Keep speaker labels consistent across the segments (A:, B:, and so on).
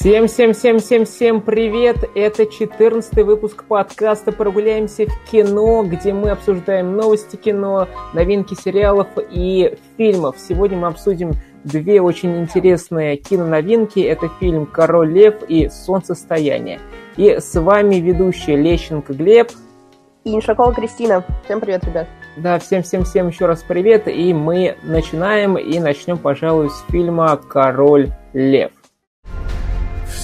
A: Всем-всем-всем-всем-всем привет! Это 14 выпуск подкаста «Прогуляемся в кино», где мы обсуждаем новости кино, новинки сериалов и фильмов. Сегодня мы обсудим две очень интересные киноновинки. Это фильм «Король лев» и «Солнцестояние». И с вами ведущий Лещенко Глеб.
B: И Иншакова Кристина. Всем привет, ребят.
A: Да, всем-всем-всем еще раз привет. И мы начинаем, и начнем, пожалуй, с фильма «Король лев».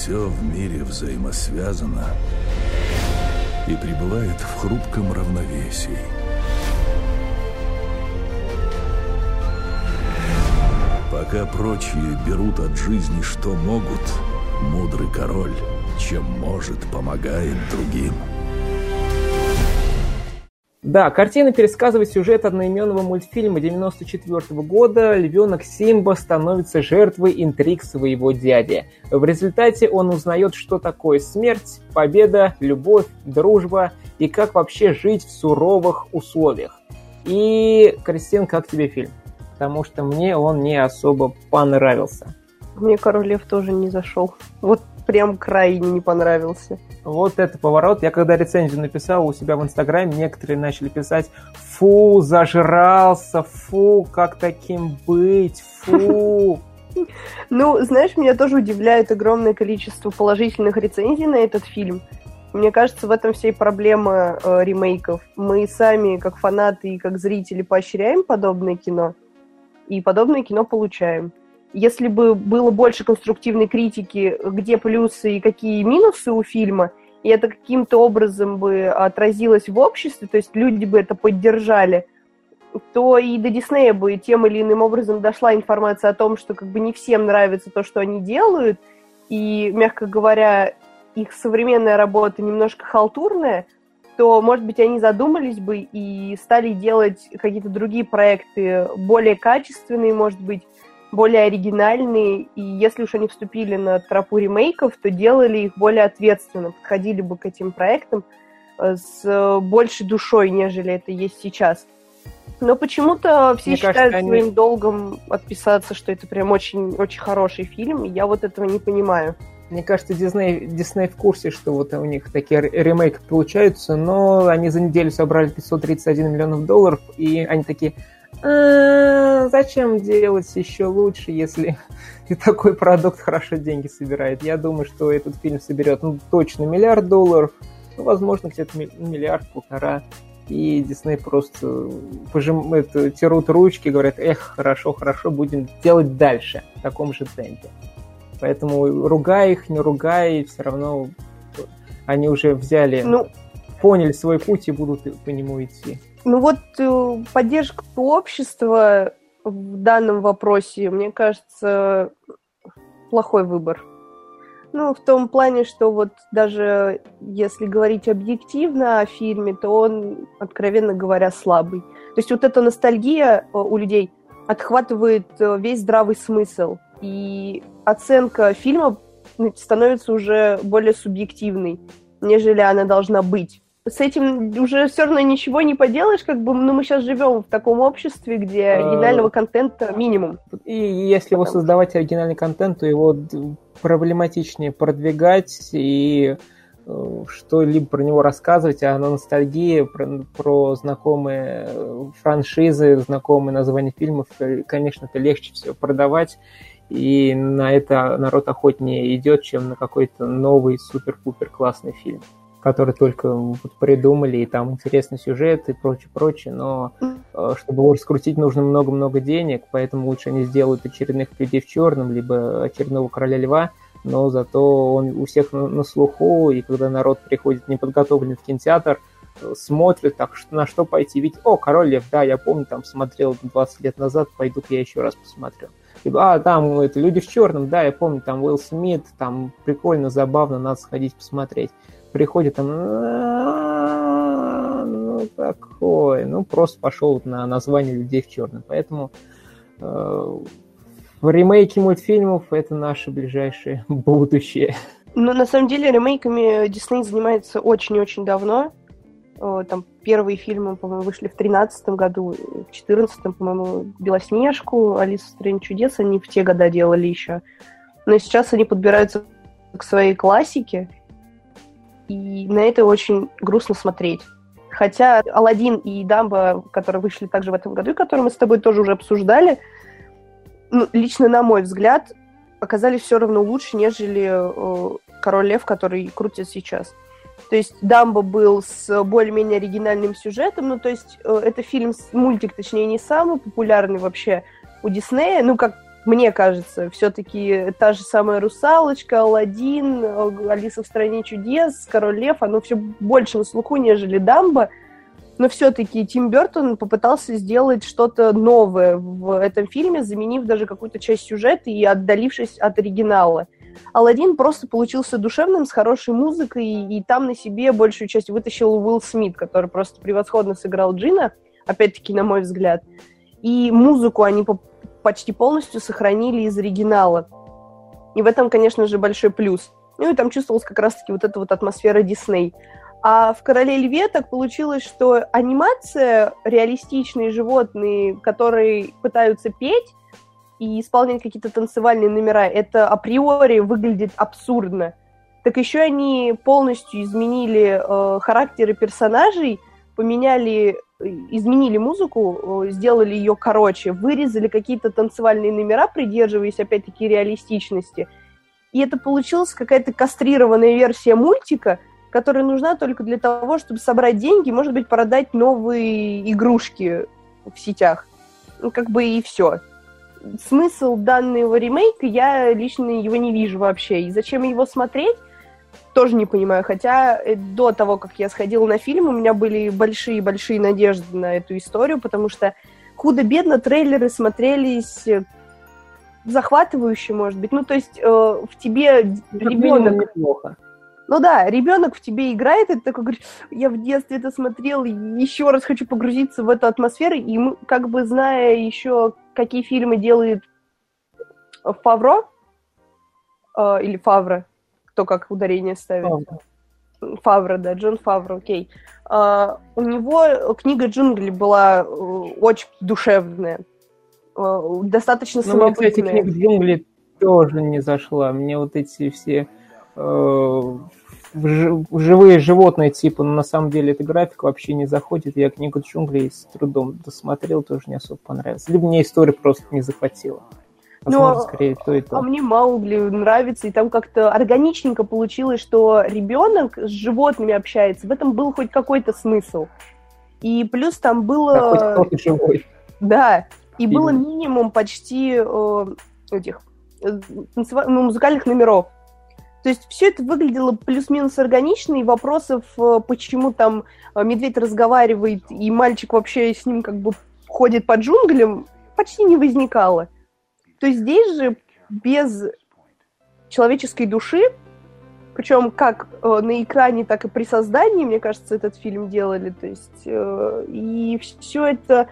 C: Все в мире взаимосвязано и пребывает в хрупком равновесии. Пока прочие берут от жизни, что могут, мудрый король, чем может, помогает другим –
A: да, картина пересказывает сюжет одноименного мультфильма 94 года. Львенок Симба становится жертвой интриг своего дяди. В результате он узнает, что такое смерть, победа, любовь, дружба и как вообще жить в суровых условиях. И, Кристин, как тебе фильм? Потому что мне он не особо понравился.
B: Мне Король Лев тоже не зашел. Вот прям крайне не понравился.
A: Вот это поворот. Я когда рецензию написал у себя в Инстаграме, некоторые начали писать «Фу, зажрался, фу, как таким быть, фу».
B: Ну, знаешь, меня тоже удивляет огромное количество положительных рецензий на этот фильм. Мне кажется, в этом вся и проблема э, ремейков. Мы сами, как фанаты и как зрители, поощряем подобное кино, и подобное кино получаем если бы было больше конструктивной критики, где плюсы и какие минусы у фильма, и это каким-то образом бы отразилось в обществе, то есть люди бы это поддержали, то и до Диснея бы тем или иным образом дошла информация о том, что как бы не всем нравится то, что они делают, и, мягко говоря, их современная работа немножко халтурная, то, может быть, они задумались бы и стали делать какие-то другие проекты, более качественные, может быть, более оригинальные, и если уж они вступили на тропу ремейков, то делали их более ответственно, подходили бы к этим проектам э, с большей душой, нежели это есть сейчас. Но почему-то все Мне считают кажется, они... своим долгом отписаться, что это прям очень-очень хороший фильм, и я вот этого не понимаю.
A: Мне кажется, Дисней, Дисней в курсе, что вот у них такие ремейки получаются, но они за неделю собрали 531 миллионов долларов, и они такие, а, зачем делать еще лучше, если и такой продукт хорошо деньги собирает? Я думаю, что этот фильм соберет ну, точно миллиард долларов, ну, возможно, где-то миллиард-полтора. И Дисней просто пожим, это, терут ручки, говорят, эх, хорошо, хорошо, будем делать дальше в таком же темпе. Поэтому ругай их, не ругай, все равно они уже взяли, ну, поняли свой путь и будут по нему идти.
B: Ну вот э, поддержка общества в данном вопросе, мне кажется, плохой выбор. Ну, в том плане, что вот даже если говорить объективно о фильме, то он, откровенно говоря, слабый. То есть вот эта ностальгия э, у людей отхватывает э, весь здравый смысл. И оценка фильма становится уже более субъективной, нежели она должна быть с этим уже все равно ничего не поделаешь, как бы, ну, мы сейчас живем в таком обществе, где а, оригинального контента минимум.
A: И если его создавать оригинальный контент, то его проблематичнее продвигать и э, что-либо про него рассказывать, а на ностальгии про, про знакомые э, франшизы, знакомые названия фильмов, конечно, это легче всего продавать, и на это народ охотнее идет, чем на какой-то новый супер-пупер классный фильм который только вот придумали, и там интересный сюжет и прочее, прочее, но э, чтобы его раскрутить, нужно много-много денег, поэтому лучше они сделают очередных людей в черном, либо очередного короля льва, но зато он у всех на, на слуху, и когда народ приходит неподготовленный в кинотеатр, э, смотрит, так что на что пойти, ведь, о, король лев, да, я помню, там смотрел 20 лет назад, пойду-ка я еще раз посмотрю. Либо, а, там это люди в черном, да, я помню, там Уилл Смит, там прикольно, забавно, надо сходить посмотреть приходит, там, ну, такой, ну, просто пошел на название людей в черном. Поэтому э, в ремейке мультфильмов это наше ближайшее будущее.
B: Ну, на самом деле, ремейками Дисней занимается очень-очень давно. Там первые фильмы, по-моему, вышли в тринадцатом году, в четырнадцатом, по-моему, Белоснежку, Алису в стране чудес они в те года делали еще. Но сейчас они подбираются к своей классике, и на это очень грустно смотреть. Хотя Алладин и Дамба, которые вышли также в этом году, и которые мы с тобой тоже уже обсуждали, ну, лично на мой взгляд, оказались все равно лучше, нежели э, Король Лев, который крутит сейчас. То есть Дамбо был с более-менее оригинальным сюжетом, ну, то есть э, это фильм, мультик, точнее, не самый популярный вообще у Диснея, ну, как мне кажется, все-таки та же самая «Русалочка», «Аладдин», э, «Алиса в стране чудес», «Король лев», оно все больше на слуху, нежели «Дамбо», но все-таки Тим Бертон попытался сделать что-то новое в этом фильме, заменив даже какую-то часть сюжета и отдалившись от оригинала. Алладин просто получился душевным, с хорошей музыкой, и там на себе большую часть вытащил Уилл Смит, который просто превосходно сыграл Джина, опять-таки, на мой взгляд. И музыку они почти полностью сохранили из оригинала. И в этом, конечно же, большой плюс. Ну и там чувствовалась как раз-таки вот эта вот атмосфера Дисней. А в «Короле льве» так получилось, что анимация, реалистичные животные, которые пытаются петь, и исполнять какие-то танцевальные номера, это априори выглядит абсурдно. Так еще они полностью изменили э, характеры персонажей, поменяли, изменили музыку, э, сделали ее короче, вырезали какие-то танцевальные номера, придерживаясь опять-таки реалистичности. И это получилась какая-то кастрированная версия мультика, которая нужна только для того, чтобы собрать деньги, может быть, продать новые игрушки в сетях. Ну, как бы и все смысл данного ремейка, я лично его не вижу вообще. И зачем его смотреть, тоже не понимаю. Хотя э, до того, как я сходила на фильм, у меня были большие-большие надежды на эту историю, потому что худо-бедно трейлеры смотрелись э, захватывающе, может быть. Ну, то есть э, в тебе ребенок... Неплохо. Ну да, ребенок в тебе играет, и ты такой говоришь, я в детстве это смотрел, еще раз хочу погрузиться в эту атмосферу, и мы, как бы зная еще, какие фильмы делает Фавро, э, или Фавро, кто как ударение ставит. Фавро. Фавро, да, Джон Фавро, окей. Uh, у него книга джунглей была uh, очень душевная, uh, достаточно ну, самобытная.
A: кстати, книга джунглей тоже не зашла. Мне вот эти все живые животные типа, но на самом деле эта графика вообще не заходит. Я книгу джунглей с трудом досмотрел, тоже не особо понравилось. Либо мне история просто не захватила.
B: Возможно, Но, скорее то и то. А мне Маугли нравится, и там как-то органичненько получилось, что ребенок с животными общается. В этом был хоть какой-то смысл. И плюс там было... Да, хоть живой. Да, и Фильм. было минимум почти э, этих э, ну, музыкальных номеров. То есть все это выглядело плюс-минус органично, и вопросов, э, почему там э, медведь разговаривает, и мальчик вообще с ним как бы ходит по джунглям, почти не возникало. То здесь же без человеческой души, причем как э, на экране, так и при создании, мне кажется, этот фильм делали. То есть э, и все это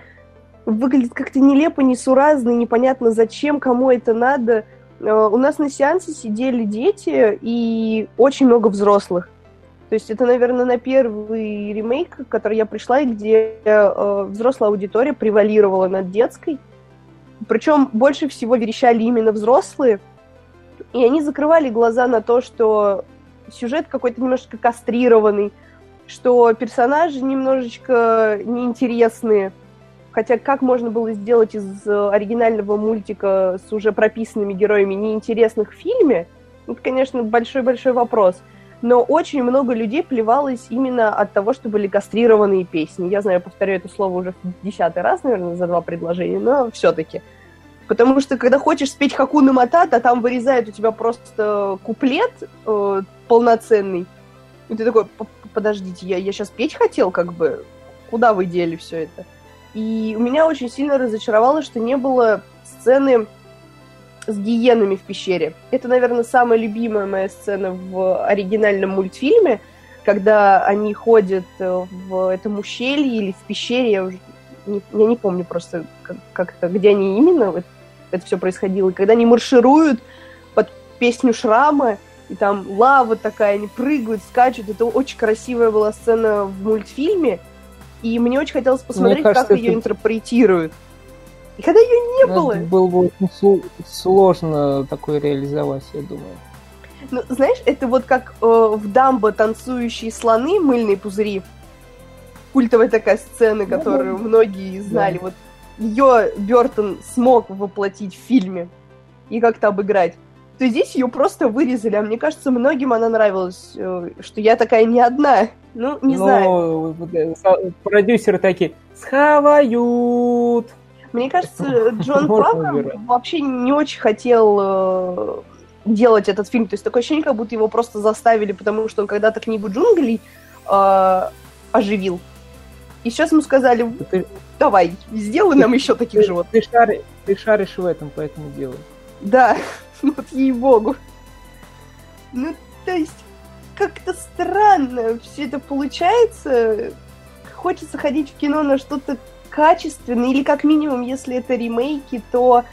B: выглядит как-то нелепо, несуразно, непонятно зачем, кому это надо. Э, у нас на сеансе сидели дети и очень много взрослых. То есть это, наверное, на первый ремейк, который я пришла, и где э, взрослая аудитория превалировала над детской. Причем больше всего верещали именно взрослые, и они закрывали глаза на то, что сюжет какой-то немножко кастрированный, что персонажи немножечко неинтересные – Хотя как можно было сделать из оригинального мультика с уже прописанными героями неинтересных в фильме, это, конечно, большой-большой вопрос. Но очень много людей плевалось именно от того, что были кастрированные песни. Я знаю, я повторяю это слово уже в десятый раз, наверное, за два предложения, но все-таки. Потому что, когда хочешь спеть Хакуна Матата, там вырезают у тебя просто куплет э, полноценный. И ты такой, подождите, я, я сейчас петь хотел, как бы, куда вы дели все это? И у меня очень сильно разочаровало, что не было сцены с гиенами в пещере. Это, наверное, самая любимая моя сцена в оригинальном мультфильме, когда они ходят э, в этом ущелье или в пещере, я уже не, я не помню просто как-то, где они именно, это, это все происходило. И когда они маршируют под песню Шрама, и там лава такая, они прыгают, скачут. Это очень красивая была сцена в мультфильме. И мне очень хотелось посмотреть, кажется, как ее это... интерпретируют. И когда ее не было...
A: Было бы очень сложно такое реализовать, я думаю.
B: Ну, знаешь, это вот как э, в Дамбо танцующие слоны, мыльные пузыри. Культовая такая сцена, которую многие знали. Вот ее Бертон смог воплотить в фильме и как-то обыграть. То здесь ее просто вырезали, а мне кажется, многим она нравилась, э, что я такая не одна. Ну, не
A: Но
B: знаю.
A: э, продюсеры такие, схавают.
B: Мне кажется, Джон
A: убирать.
B: вообще не очень хотел э, делать этот фильм. То есть такое ощущение, как будто его просто заставили, потому что он когда-то книгу джунглей э, оживил. И сейчас ему сказали,
A: Ты,
B: давай, сделай нам еще таких животных.
A: ты, ты шаришь в этом, поэтому делай.
B: Да, вот ей-богу. Ну, то есть, как-то странно все это получается. Хочется ходить в кино на что-то качественное, или как минимум, если это ремейки, то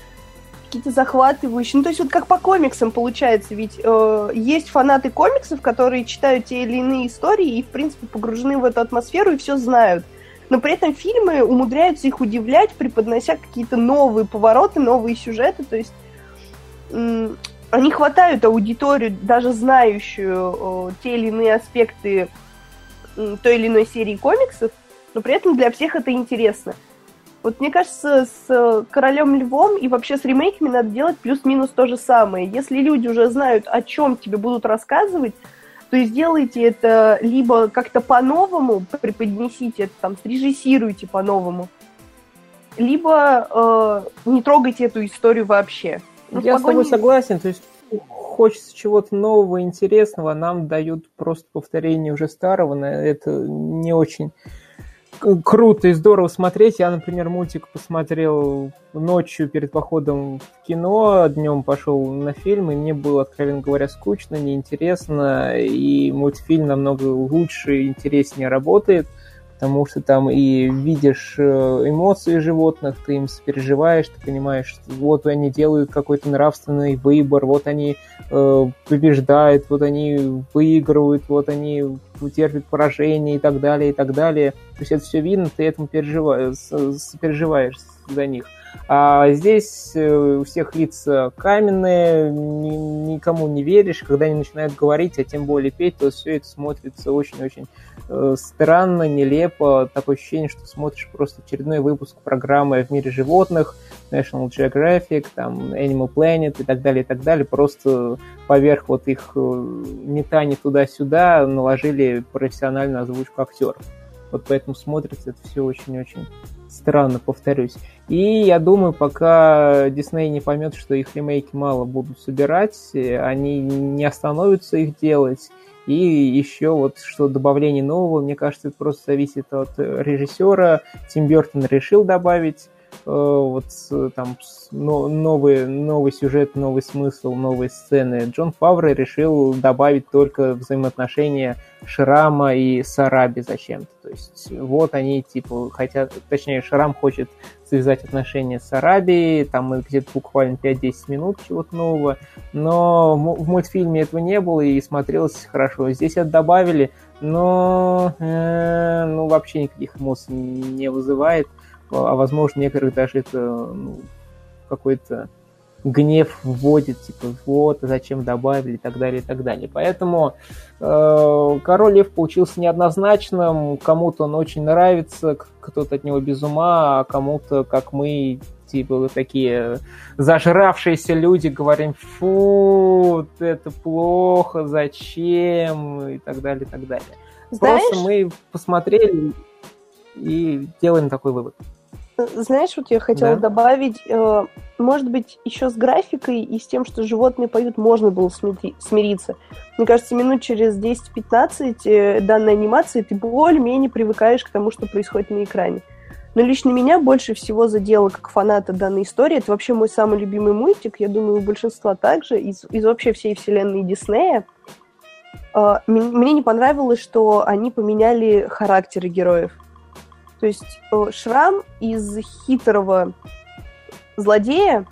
B: какие-то захватывающие. Ну, то есть вот как по комиксам получается, ведь э, есть фанаты комиксов, которые читают те или иные истории и, в принципе, погружены в эту атмосферу и все знают. Но при этом фильмы умудряются их удивлять, преподнося какие-то новые повороты, новые сюжеты. То есть м, они хватают аудиторию, даже знающую э, те или иные аспекты м, той или иной серии комиксов, но при этом для всех это интересно. Вот мне кажется, с э, Королем Львом и вообще с ремейками надо делать плюс-минус то же самое. Если люди уже знают, о чем тебе будут рассказывать, то сделайте это либо как-то по-новому, преподнесите это, там, срежиссируйте по-новому, либо э, не трогайте эту историю вообще. Ну,
A: Я с тобой согласен, то есть хочется чего-то нового, интересного, нам дают просто повторение уже старого, это не очень круто и здорово смотреть. Я, например, мультик посмотрел ночью перед походом в кино, днем пошел на фильм, и мне было, откровенно говоря, скучно, неинтересно, и мультфильм намного лучше и интереснее работает, потому что там и видишь э, эмоции животных, ты им сопереживаешь, ты понимаешь, вот они делают какой-то нравственный выбор, вот они э, побеждают, вот они выигрывают, вот они терпят поражение и так далее, и так далее. То есть это все видно, ты этому переживаешь, сопереживаешь за них. А здесь э, у всех лица каменные, ни- никому не веришь, когда они начинают говорить, а тем более петь, то все это смотрится очень-очень э, странно, нелепо. Такое ощущение, что смотришь просто очередной выпуск программы в мире животных, National Geographic, там Animal Planet и так далее, и так далее. Просто поверх вот их э, метаний туда-сюда наложили профессиональную озвучку актеров. Вот поэтому смотрится это все очень-очень странно, повторюсь. И я думаю, пока Дисней не поймет, что их ремейки мало будут собирать, они не остановятся их делать. И еще вот что добавление нового, мне кажется, это просто зависит от э, режиссера. Тим Бертон решил добавить вот с- там новый, новый сюжет, новый смысл, новые сцены. Джон Фавре решил добавить только взаимоотношения Шрама и Сараби зачем-то. То есть вот они типа хотят, точнее Шрам хочет связать отношения с Араби, там где-то буквально 5-10 минут чего-то нового, но в мультфильме этого не было и смотрелось хорошо. Здесь это добавили, но э, ну, вообще никаких эмоций не вызывает, а возможно некоторых даже это ну, какой-то гнев вводит, типа, вот, зачем добавили, и так далее, и так далее. Поэтому э, Король Лев получился неоднозначным, кому-то он очень нравится, кто-то от него без ума, а кому-то, как мы, типа, такие зажравшиеся люди, говорим, фу, это плохо, зачем, и так далее, и так далее.
B: Знаешь,
A: Просто мы посмотрели и делаем такой вывод.
B: Знаешь, вот я хотела
A: Да.
B: добавить, э, может быть, еще с графикой и с тем, что животные поют, можно было смири- смириться. Мне кажется, минут через 10-15 э, данной анимации ты более-менее привыкаешь к тому, что происходит на экране. Но лично меня больше всего задело как фаната данной истории. Это вообще мой самый любимый мультик. Я думаю, у большинства также. Из, из вообще всей вселенной Диснея. Э, Мне не понравилось, что они поменяли характеры героев. То есть э, Шрам из хитрого злодея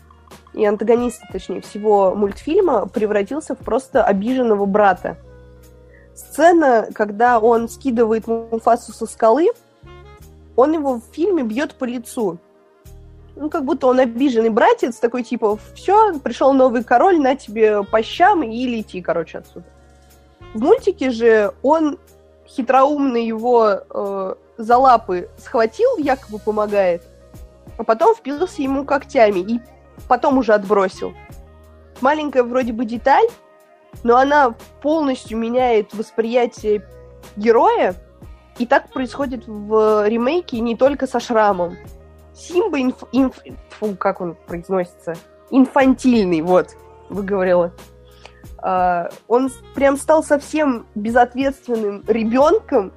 B: и антагониста, точнее, всего мультфильма превратился в просто обиженного брата. Сцена, когда он скидывает Муфасу со скалы, он его в фильме бьет по лицу. ну, как будто он обиженный братец, такой типа, все, пришел новый король, на тебе по щам и лети, короче, отсюда. В мультике же он хитроумно его э, за лапы схватил, якобы помогает, а потом впился ему когтями и потом уже отбросил. Маленькая вроде бы деталь, но она полностью меняет восприятие героя, и так происходит в ремейке не только со шрамом. Симба инф... инф... Фу, как он произносится? Инфантильный, вот, выговорила. Uh, он прям стал совсем безответственным ребенком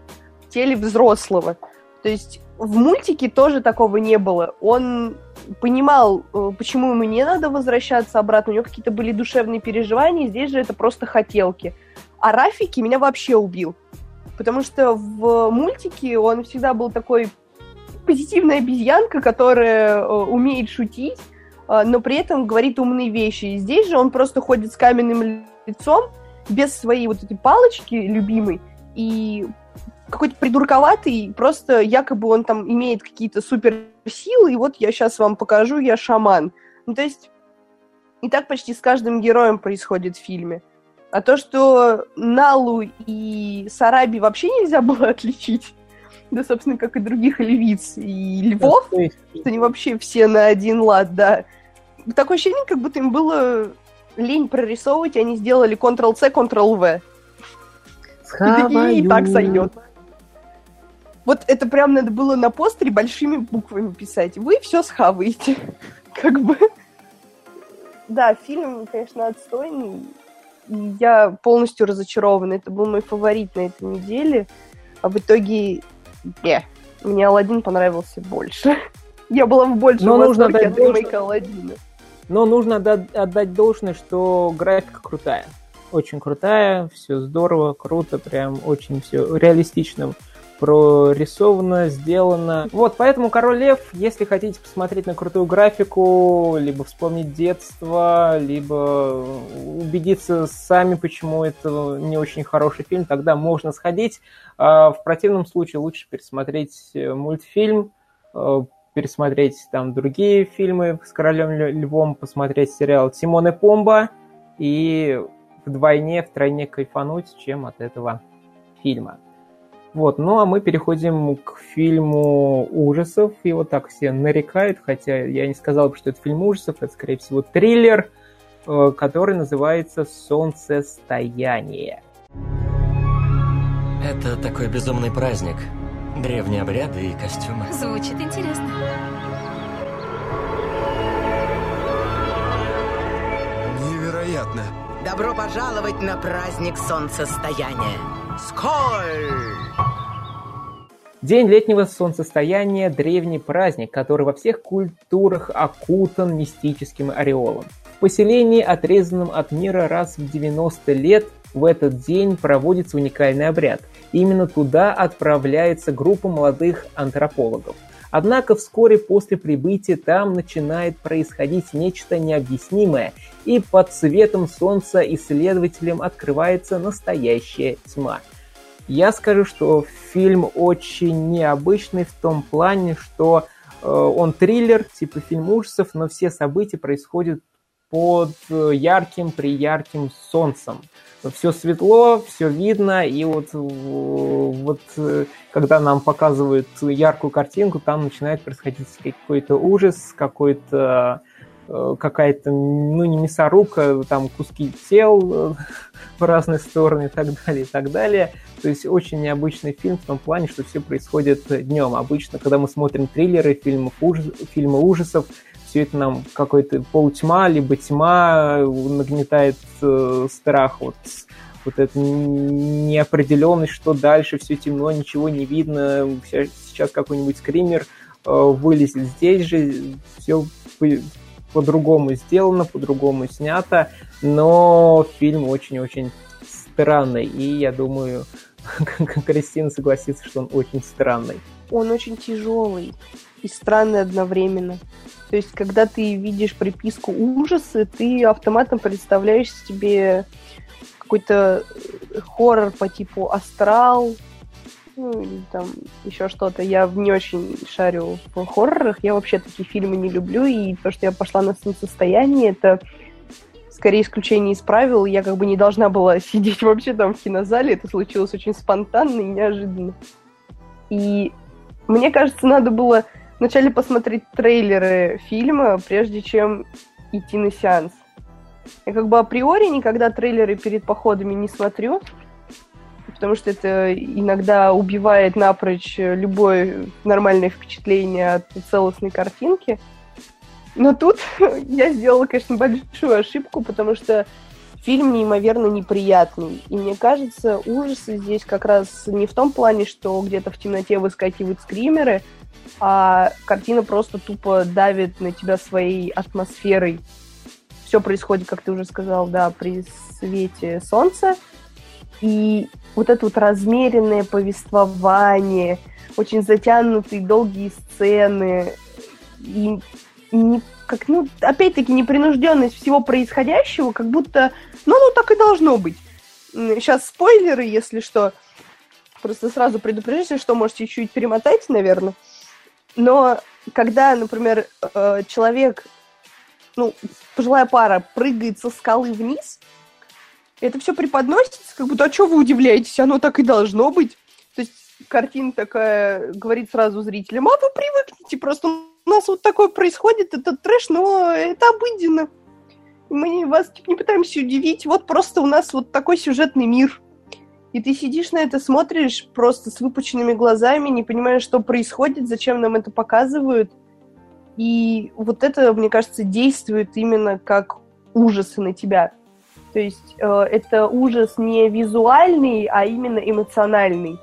B: теле взрослого. То есть в мультике тоже такого не было. Он понимал, э, почему ему не надо возвращаться обратно. У него какие-то были душевные переживания. Здесь же это просто хотелки. А Рафики меня вообще убил. Потому что в мультике он всегда был такой позитивная обезьянка, которая э, умеет шутить, э, но при этом говорит умные вещи. И здесь же он просто ходит с каменным лицом, без своей вот этой палочки любимой, и какой-то придурковатый, просто якобы он там имеет какие-то суперсилы, и вот я сейчас вам покажу, я шаман. Ну, то есть, и так почти с каждым героем происходит в фильме. А то, что Налу и Сараби вообще нельзя было отличить, да, собственно, как и других львиц и львов, что они вообще все на один лад, да. Такое ощущение, как будто им было лень прорисовывать, и они сделали Ctrl-C, Ctrl-V. И и так сойдет. Вот это прям надо было на постере большими буквами писать. Вы все схаваете. Как бы. Да, фильм, конечно, отстойный. Я полностью разочарована. Это был мой фаворит на этой неделе. А в итоге не. Мне Алладин понравился больше. Я была в большем
A: Но нужно от
B: ремейка Алладина.
A: Но нужно отдать должное, что графика крутая. Очень крутая, все здорово, круто, прям очень все реалистично прорисовано, сделано. Вот, поэтому Король Лев, если хотите посмотреть на крутую графику, либо вспомнить детство, либо убедиться сами, почему это не очень хороший фильм, тогда можно сходить. А в противном случае лучше пересмотреть э, мультфильм, э, пересмотреть там другие фильмы с Королем Львом, посмотреть сериал Тимон и Помба и вдвойне, втройне кайфануть, чем от этого фильма. Вот, ну а мы переходим к фильму ужасов. Его так все нарекают, хотя я не сказал бы, что это фильм ужасов, это, скорее всего, триллер, э, который называется «Солнцестояние».
D: Это такой безумный праздник. Древние обряды и костюмы.
E: Звучит интересно.
F: Невероятно.
G: Добро пожаловать на праздник солнцестояния. Сколь!
A: День летнего солнцестояния – древний праздник, который во всех культурах окутан мистическим ореолом. В поселении, отрезанном от мира раз в 90 лет, в этот день проводится уникальный обряд. Именно туда отправляется группа молодых антропологов. Однако вскоре после прибытия там начинает происходить нечто необъяснимое, и под светом солнца исследователям открывается настоящая тьма – я скажу, что фильм очень необычный в том плане, что э, он триллер, типа фильм ужасов, но все события происходят под э, ярким, при ярким солнцем. Все светло, все видно, и вот, вот э, когда нам показывают яркую картинку, там начинает происходить какой-то ужас, какой-то Э, какая-то, ну, не мясорубка, там куски тел э, в разные стороны и так далее, и так далее. То есть очень необычный фильм в том плане, что все происходит днем. Обычно, когда мы смотрим триллеры, фильмы, ужас, фильмы ужасов, все это нам какой-то полутьма, либо тьма нагнетает э, страх, вот, вот эта неопределенность, что дальше, все темно, ничего не видно, сейчас какой-нибудь скример э, вылезет. Здесь же все по-другому сделано, по-другому снято, но фильм очень-очень странный, и я думаю, Кристина согласится, что он очень странный.
B: Он очень тяжелый и странный одновременно. То есть, когда ты видишь приписку ужасы, ты автоматом представляешь себе какой-то хоррор по типу «Астрал», ну, или там еще что-то. Я не очень шарю в хоррорах, я вообще такие фильмы не люблю, и то, что я пошла на состояние, это скорее исключение из правил. Я как бы не должна была сидеть вообще там в кинозале, это случилось очень спонтанно и неожиданно. И мне кажется, надо было вначале посмотреть трейлеры фильма, прежде чем идти на сеанс. Я как бы априори никогда трейлеры перед походами не смотрю, потому что это иногда убивает напрочь любое нормальное впечатление от целостной картинки. Но тут я сделала, конечно, большую ошибку, потому что фильм неимоверно неприятный. И мне кажется, ужасы здесь как раз не в том плане, что где-то в темноте выскакивают скримеры, а картина просто тупо давит на тебя своей атмосферой. Все происходит, как ты уже сказал, да, при свете солнца. И вот это вот размеренное повествование, очень затянутые долгие сцены, и не, как, ну, опять-таки, непринужденность всего происходящего, как будто, ну, ну, так и должно быть. Сейчас спойлеры, если что. Просто сразу предупреждайте, что можете чуть-чуть перемотать, наверное. Но когда, например, э, человек, ну, пожилая пара прыгает со скалы вниз, это все преподносится, как будто, а что вы удивляетесь, оно так и должно быть. То есть картина такая говорит сразу зрителям, а вы привыкните, просто у нас вот такое происходит, это трэш, но это обыденно. Мы вас типа, не пытаемся удивить, вот просто у нас вот такой сюжетный мир. И ты сидишь на это, смотришь просто с выпученными глазами, не понимаешь, что происходит, зачем нам это показывают. И вот это, мне кажется, действует именно как ужасы на тебя. То есть э, это ужас не визуальный, а именно эмоциональный.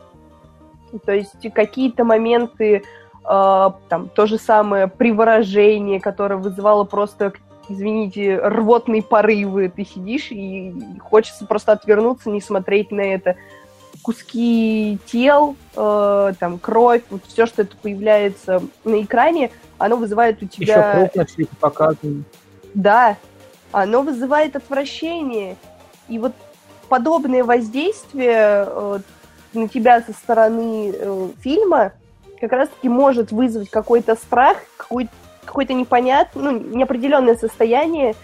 B: То есть какие-то моменты, э, там, то же самое приворожение, которое вызывало просто, извините, рвотные порывы. Ты сидишь и хочется просто отвернуться, не смотреть на это. Куски тел, э, там, кровь, вот все, что это появляется на экране, оно вызывает у тебя...
A: Еще крупно все это показано.
B: Да, оно вызывает отвращение. И вот подобное воздействие э, на тебя со стороны э, фильма как раз-таки может вызвать какой-то страх, какой-то какое-то непонятное, ну, неопределенное состояние.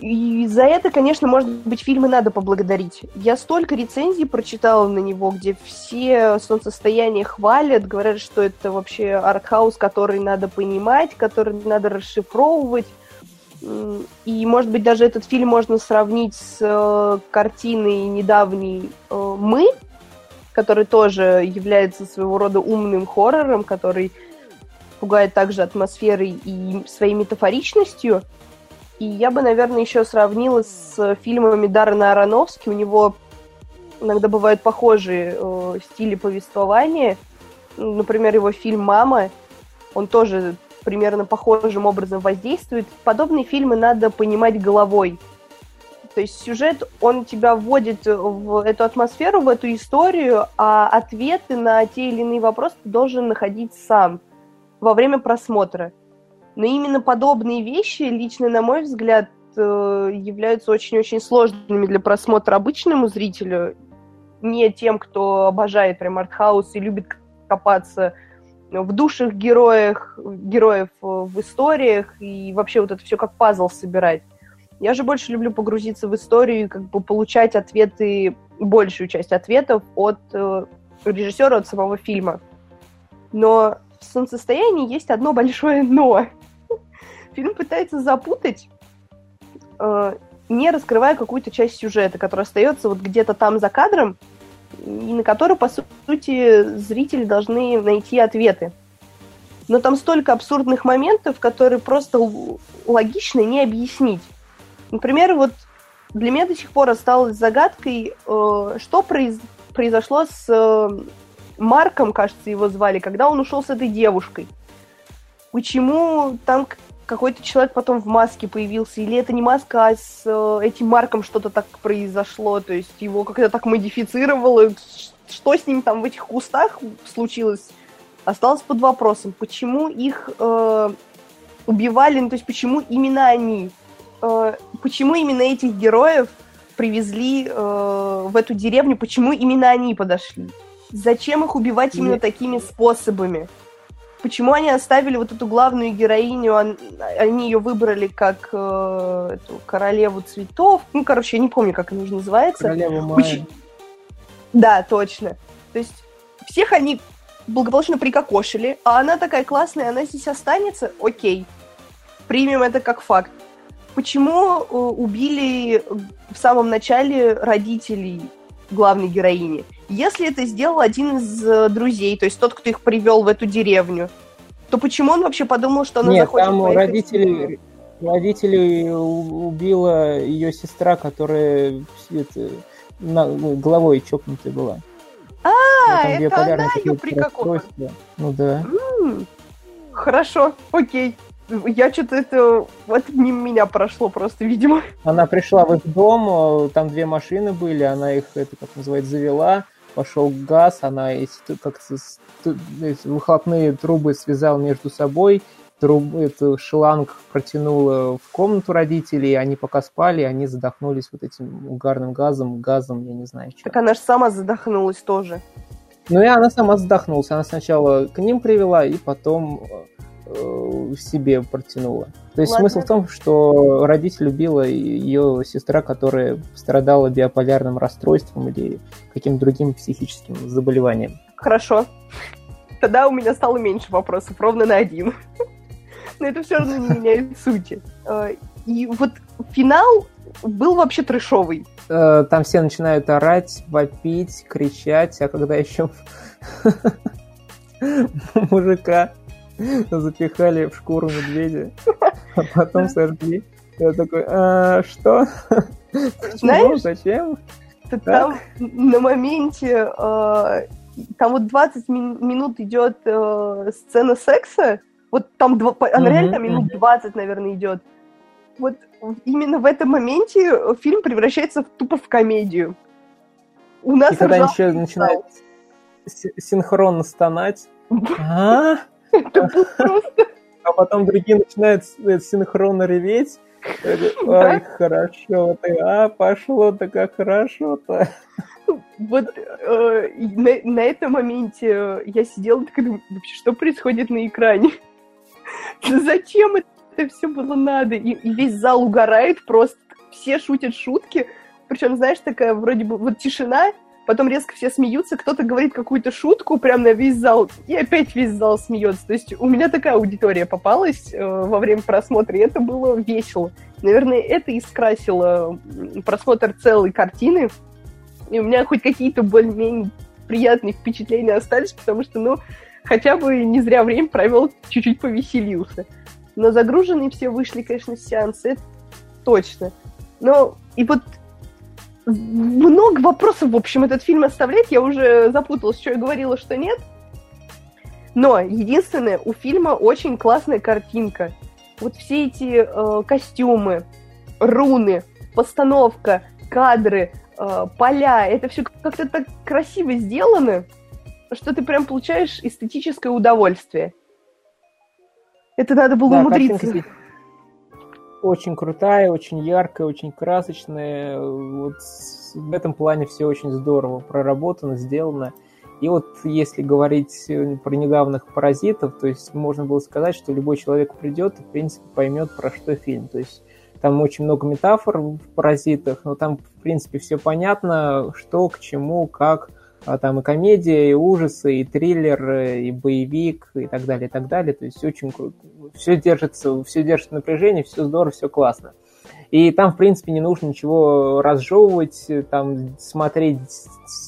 B: И за это, конечно, может быть, фильмы надо поблагодарить. Я столько рецензий прочитала на него, где все солнцестояние хвалят, говорят, что это вообще артхаус, который надо понимать, который надо расшифровывать. И, может быть, даже этот фильм можно сравнить с э, картиной недавней э, «Мы», который тоже является своего рода умным хоррором, который пугает также атмосферой и своей метафоричностью. И я бы, наверное, еще сравнила с фильмами Даррена Аронофски. У него иногда бывают похожие э, стили повествования. Например, его фильм «Мама», он тоже примерно похожим образом воздействует. Подобные фильмы надо понимать головой. То есть сюжет, он тебя вводит в эту атмосферу, в эту историю, а ответы на те или иные вопросы ты должен находить сам во время просмотра. Но именно подобные вещи, лично на мой взгляд, э, являются очень-очень сложными для просмотра обычному зрителю, не тем, кто обожает прям артхаус и любит копаться в душах героях, героев э, в историях и вообще вот это все как пазл собирать. Я же больше люблю погрузиться в историю и как бы получать ответы, большую часть ответов от э, режиссера, от самого фильма. Но в солнцестоянии есть одно большое но. Фильм пытается запутать, э, не раскрывая какую-то часть сюжета, которая остается вот где-то там за кадром, и на которую, по сути, зрители должны найти ответы. Но там столько абсурдных моментов, которые просто логично не объяснить. Например, вот для меня до сих пор осталось загадкой, э, что произ... произошло с э, Марком, кажется, его звали, когда он ушел с этой девушкой. Почему там какой-то человек потом в маске появился, или это не маска, а с э, этим Марком что-то так произошло, то есть его как-то так модифицировало, что с ним там в этих кустах случилось, осталось под вопросом, почему их э, убивали, ну, то есть почему именно они, э, почему именно этих героев привезли э, в эту деревню, почему именно они подошли. Зачем их убивать именно
A: Нет.
B: такими способами? Почему они оставили вот эту главную героиню, он- они ее выбрали как э, эту королеву цветов? Ну, короче, я не помню, как она уже называется.
A: Королева Майя.
B: Очень- Да, точно. То есть всех они благополучно прикокошили, а она такая классная, она здесь останется, окей. Примем это как факт. Почему э, убили в самом начале родителей главной героини? Если это сделал один из э, друзей, то есть тот, кто их привел в эту деревню, то почему он вообще подумал, что она
A: Нет,
B: захочет
A: там родители, родителей у- убила ее сестра, которая это, на- головой чокнутая была.
B: А, это она ее
A: расстройство. Ну да.
B: Хорошо, окей. Я что-то это... Вот мимо меня прошло просто, видимо.
A: Она пришла в их дом, э, там две машины были, она их, это как называется, завела, пошел газ, она как-то эти выхлопные трубы связала между собой, труб, эту шланг протянула в комнату родителей, они пока спали, они задохнулись вот этим угарным газом, газом, я не знаю, что.
B: Так она же сама задохнулась тоже.
A: Ну и она сама задохнулась. Она сначала к ним привела, и потом э, себе протянула. То есть
B: Ладно.
A: смысл в том, что родитель убила ее сестра, которая страдала биополярным расстройством или каким-то другим психическим заболеванием.
B: Хорошо. Тогда у меня стало меньше вопросов, ровно на один. Но это все равно не меняет сути. Э, И вот финал был вообще трешовый.
A: Э, Там все начинают орать, вопить, кричать, а когда еще мужика запихали в шкуру медведя, а потом сожгли. Я такой, «А, что?
B: Знаешь,
A: Зачем?
B: Там на моменте, э, там вот 20 мин- минут идет э, сцена секса, вот там, она реально минут
A: мгм.
B: 20, наверное, идет. Вот именно в этом моменте фильм превращается тупо в комедию. У нас
A: И когда еще си- синхронно стонать, а?
B: Это было просто...
A: а потом другие начинают э, синхронно реветь. Ай, хорошо ты, а, пошло-то как хорошо-то.
B: Вот э, на, на этом моменте э, я сидела и такая думаю, вообще, что происходит на экране? Зачем это все было надо? И, и весь зал угорает просто, все шутят шутки. Причем, знаешь, такая вроде бы вот тишина, потом резко все смеются, кто-то говорит какую-то шутку прям на весь зал, и опять весь зал смеется. То есть у меня такая аудитория попалась э, во время просмотра, и это было весело. Наверное, это и скрасило просмотр целой картины, и у меня хоть какие-то более-менее приятные впечатления остались, потому что, ну, хотя бы не зря время провел, чуть-чуть повеселился. Но загруженные все вышли, конечно, с сеанса, это точно. Но и вот много вопросов, в общем, этот фильм оставляет. Я уже запуталась, что я говорила, что нет. Но единственное, у фильма очень классная картинка. Вот все эти э, костюмы, руны, постановка, кадры, э, поля, это все как-то так красиво сделано, что ты прям получаешь эстетическое удовольствие. Это надо было
A: Да,
B: умудриться.
A: картинка очень крутая, очень яркая, очень красочная. Вот в этом плане все очень здорово проработано, сделано. И вот если говорить э, про недавних паразитов, то есть можно было сказать, что любой человек придет и, в принципе, поймет, про что фильм. То есть там очень много метафор в паразитах, но там, в принципе, все понятно, что, к чему, как. А там и комедия, и ужасы, и триллер, и боевик, и так далее, и так далее. То есть очень круто. Все держится, все держит напряжение, все здорово, все классно. И там, в принципе, не нужно ничего разжевывать, там смотреть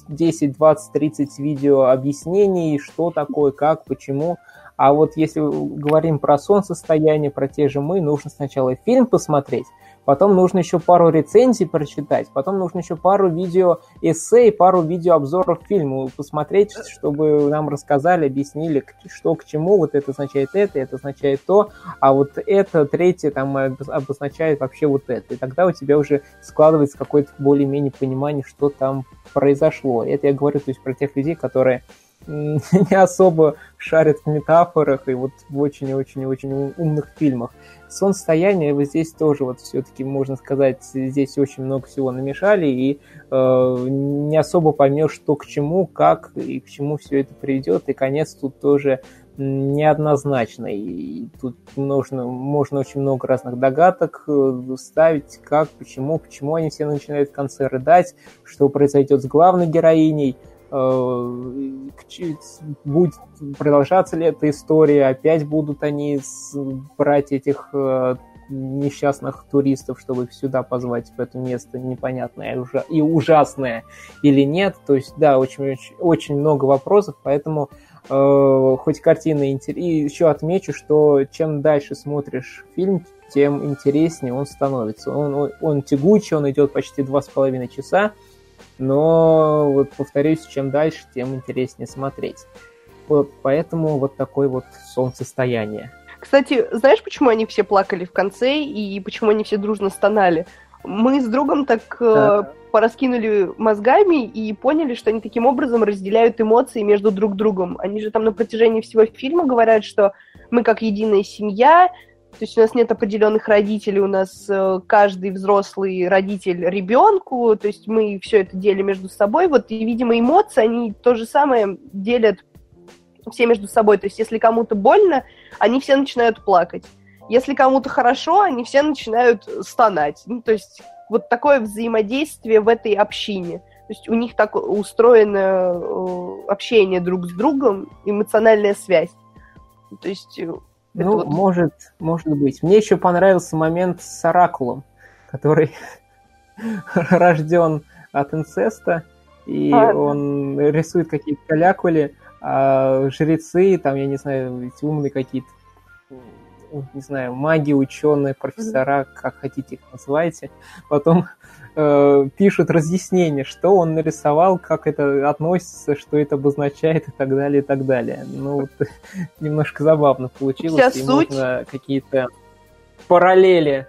A: 10, 20, 30 видео объяснений, что такое, как, почему. А вот если говорим про солнцестояние, про те же мы, нужно сначала фильм посмотреть, потом нужно еще пару рецензий прочитать, потом нужно еще пару видео эссе и пару видео обзоров фильма посмотреть, чтобы нам рассказали, объяснили, что к чему, вот это означает это, это означает то, а вот это третье там обоз- обозначает вообще вот это. И тогда у тебя уже складывается какое-то более-менее понимание, что там произошло. Это я говорю то есть про тех людей, которые не особо шарит в метафорах и вот в очень-очень-очень умных фильмах. Солнцестояние вот здесь тоже вот все-таки, можно сказать, здесь очень много всего намешали, и э, не особо поймешь, что к чему, как и к чему все это приведет, и конец тут тоже неоднозначный. И тут нужно, можно очень много разных догадок э, ставить, как, почему, почему они все начинают в конце рыдать, что произойдет с главной героиней, будет продолжаться ли эта история, опять будут они брать этих э, несчастных туристов, чтобы их сюда позвать в это место непонятное и ужасное или нет. То есть, да, очень, очень, много вопросов, поэтому э, хоть картина интересна. И еще отмечу, что чем дальше смотришь фильм, тем интереснее он становится. Он, он, он тягучий, он идет почти два с половиной часа, но, вот повторюсь, чем дальше, тем интереснее смотреть. Вот поэтому вот такое вот солнцестояние.
B: Кстати, знаешь, почему они все плакали в конце и почему они все дружно стонали? Мы с другом так да. э, пораскинули мозгами и поняли, что они таким образом разделяют эмоции между друг другом. Они же там на протяжении всего фильма говорят, что мы как единая семья, то есть у нас нет определенных родителей, у нас э, каждый взрослый родитель ребенку, то есть мы все это делим между собой. Вот и, видимо, эмоции, они то же самое делят все между собой. То есть если кому-то больно, они все начинают плакать. Если кому-то хорошо, они все начинают стонать. Ну, то есть вот такое взаимодействие в этой общине. То есть у них так устроено э, общение друг с другом, эмоциональная связь.
A: То есть... Ну, вот... может, может быть. Мне еще понравился момент с Оракулом, который рожден от инцеста, и а, он рисует какие-то калякули, а жрецы, там, я не знаю, умные какие-то не знаю, маги, ученые, профессора, как хотите их называйте, потом э, пишут разъяснение, что он нарисовал, как это относится, что это обозначает и так далее, и так далее. Ну, вот, немножко забавно получилось, Вся и суть... можно какие-то параллели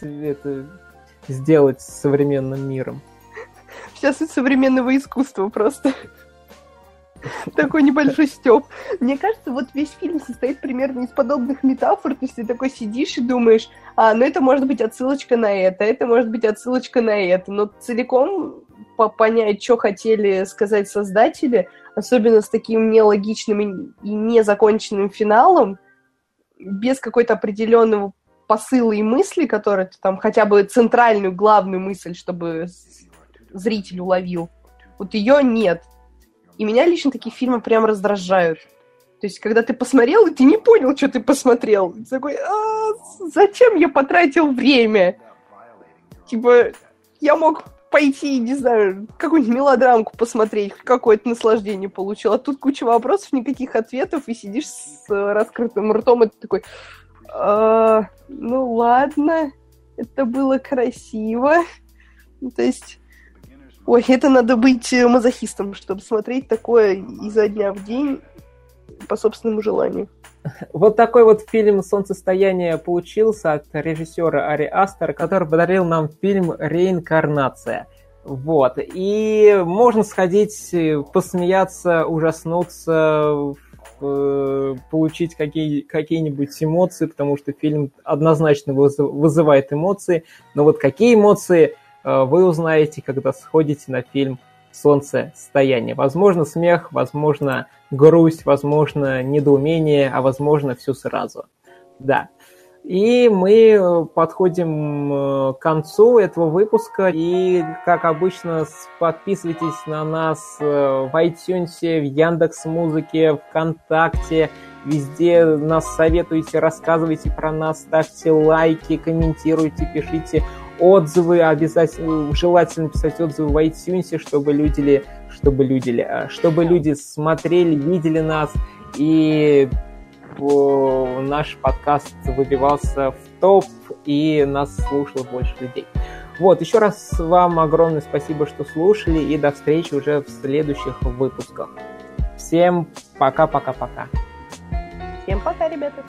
A: это, сделать с современным миром.
B: Вся суть современного искусства просто. Такой небольшой стёб. Мне кажется, вот весь фильм состоит примерно из подобных метафор. То есть ты такой сидишь и думаешь, а, ну это может быть отсылочка на это, это может быть отсылочка на это. Но целиком понять, что хотели сказать создатели, особенно с таким нелогичным и незаконченным финалом, без какой-то определенного посыла и мысли, который там хотя бы центральную, главную мысль, чтобы зритель уловил. Вот ее нет. И меня лично такие фильмы прям раздражают. То есть, когда ты посмотрел, ты не понял, что ты посмотрел. Ты такой, а, зачем я потратил время? Типа, я мог пойти, не знаю, какую-нибудь мелодрамку посмотреть, какое-то наслаждение получил. А тут куча вопросов, никаких ответов, и сидишь с раскрытым ртом, и ты такой, а, ну ладно, это было красиво. То есть Ой, это надо быть э, мазохистом, чтобы смотреть такое изо дня в день по собственному желанию.
A: Вот такой вот фильм «Солнцестояние» получился от режиссера Ари Астер, который подарил нам фильм «Реинкарнация». Вот. И можно сходить, э, посмеяться, ужаснуться, э, получить какие, какие-нибудь эмоции, потому что фильм однозначно вызывает эмоции. Но вот какие эмоции – вы узнаете, когда сходите на фильм «Солнцестояние». Возможно, смех, возможно, грусть, возможно, недоумение, а возможно, все сразу. Да. И мы э, подходим э, к концу этого выпуска. И, как обычно, подписывайтесь на нас в iTunes, в Яндекс Музыке, ВКонтакте. Везде нас советуйте, рассказывайте про нас, ставьте лайки, комментируйте, пишите отзывы, обязательно, желательно писать отзывы в iTunes, чтобы люди, чтобы люди, а, чтобы люди смотрели, видели нас, и наш подкаст выбивался в топ, и нас слушало больше людей. Вот, еще раз вам огромное спасибо, что слушали, и до встречи уже в следующих выпусках. Всем пока-пока-пока.
B: Всем пока, ребята.